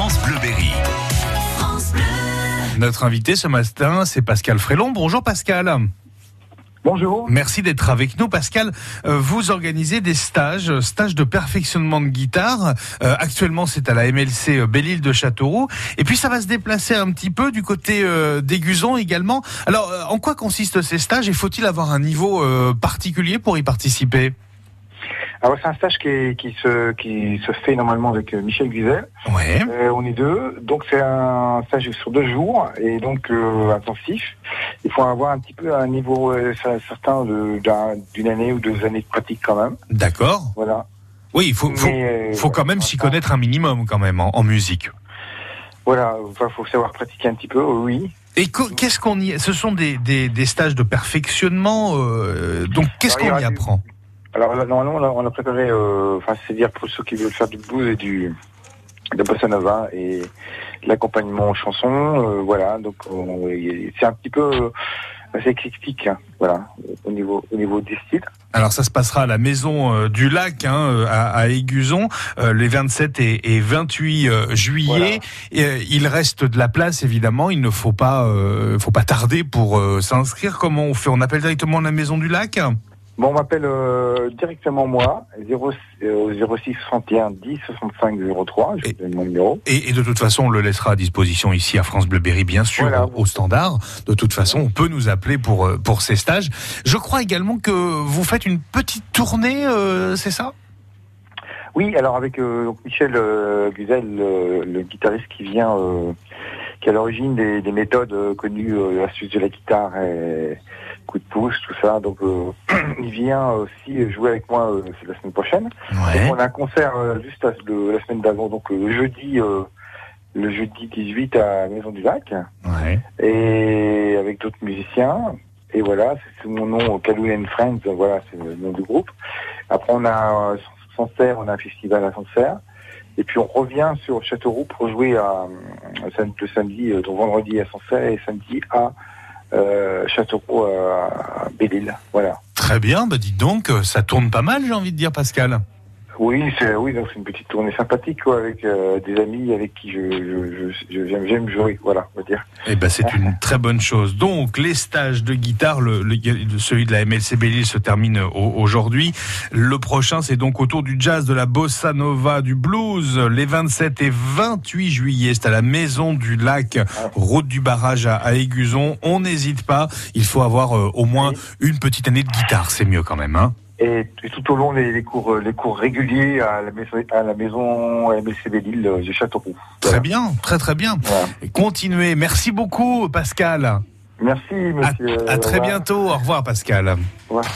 France Bleu Berry. Notre invité ce matin, c'est Pascal Frélon. Bonjour Pascal. Bonjour. Merci d'être avec nous, Pascal. Euh, vous organisez des stages, euh, stages de perfectionnement de guitare. Euh, actuellement, c'est à la MLC Belle-Île de Châteauroux. Et puis, ça va se déplacer un petit peu du côté d'Aiguzon également. Alors, en quoi consistent ces stages et faut-il avoir un niveau particulier pour y participer? Alors c'est un stage qui, qui, se, qui se fait normalement avec euh, Michel Guizel. Ouais. Euh, on est deux, donc c'est un stage sur deux jours et donc euh, intensif. Il faut avoir un petit peu un niveau certain d'une année ou deux années de pratique quand même. D'accord. Voilà. Oui, il faut, faut, faut quand même s'y connaître un minimum quand même en, musique. Voilà, il faut savoir pratiquer un petit peu, oui. Et qu'est-ce qu'on y Ce sont des, des, des, stages de perfectionnement. donc qu'est-ce qu'on y apprend? Alors normalement, on a, préparé, euh, enfin c'est-à-dire pour ceux qui veulent faire du blues et du de bossa nova et l'accompagnement chanson, euh, voilà. Donc c'est un petit peu assez euh, éclectique, hein, voilà, au niveau au niveau des styles. Alors ça se passera à la Maison du Lac, hein, à, à Aiguzon, les 27 et, et 28 juillet. il reste de la place évidemment. Il ne faut pas, faut pas tarder pour s'inscrire. Comment on fait? On appelle directement la Maison du Lac? Bon, on m'appelle euh, directement moi, 0, 06 61 10 65 03, je vous donne mon numéro. Et, de toute façon, on le laissera à disposition ici à France Bleu Berry, bien sûr, au, standard. De toute façon, on peut nous appeler pour, euh, pour ces stages. Je crois également que vous faites une petite tournée, euh, c'est ça? Oui, alors avec Michel Guzel, le, guitariste qui vient, qui est à l'origine des, des, méthodes connues, l'astuce de la guitare et coup de pouce, tout ça. Donc euh, il vient aussi jouer avec moi euh, la semaine prochaine. on a un concert euh, juste la, semaine d'avant, donc le jeudi, le jeudi 18 à Maison du Lac, et avec d'autres musiciens. Et voilà, c'est mon nom, Calhoun Friends, voilà, c'est le nom du groupe. Après on a Sancerre, on a un festival à Sancerre. Et puis on revient sur Châteauroux pour jouer à, le samedi, donc vendredi à Sancerre et samedi à euh, Châteauroux à Belle-Île. Voilà. Très bien, bah dites donc, ça tourne pas mal, j'ai envie de dire, Pascal. Oui, c'est oui, donc c'est une petite tournée sympathique quoi, avec euh, des amis avec qui je, j'aime jouer, voilà, on va dire. Eh ben c'est une très bonne chose. Donc les stages de guitare, le, celui de la MLC Belle-Île se termine aujourd'hui. Le prochain, c'est donc autour du jazz, de la bossa nova, du blues, les 27 et 28 juillet. C'est à la Maison du Lac, ah. route du barrage à, Aiguzon. On n'hésite pas. Il faut avoir euh, au moins une petite année de guitare, c'est mieux quand même, hein et, tout au long les, cours les cours réguliers à la maison à la maison MLC Belle-Île de euh, Châteauroux. Très bien, très très bien. Et continuez. Merci beaucoup Pascal. Merci monsieur. À, à très bientôt. Au revoir Pascal. Au revoir.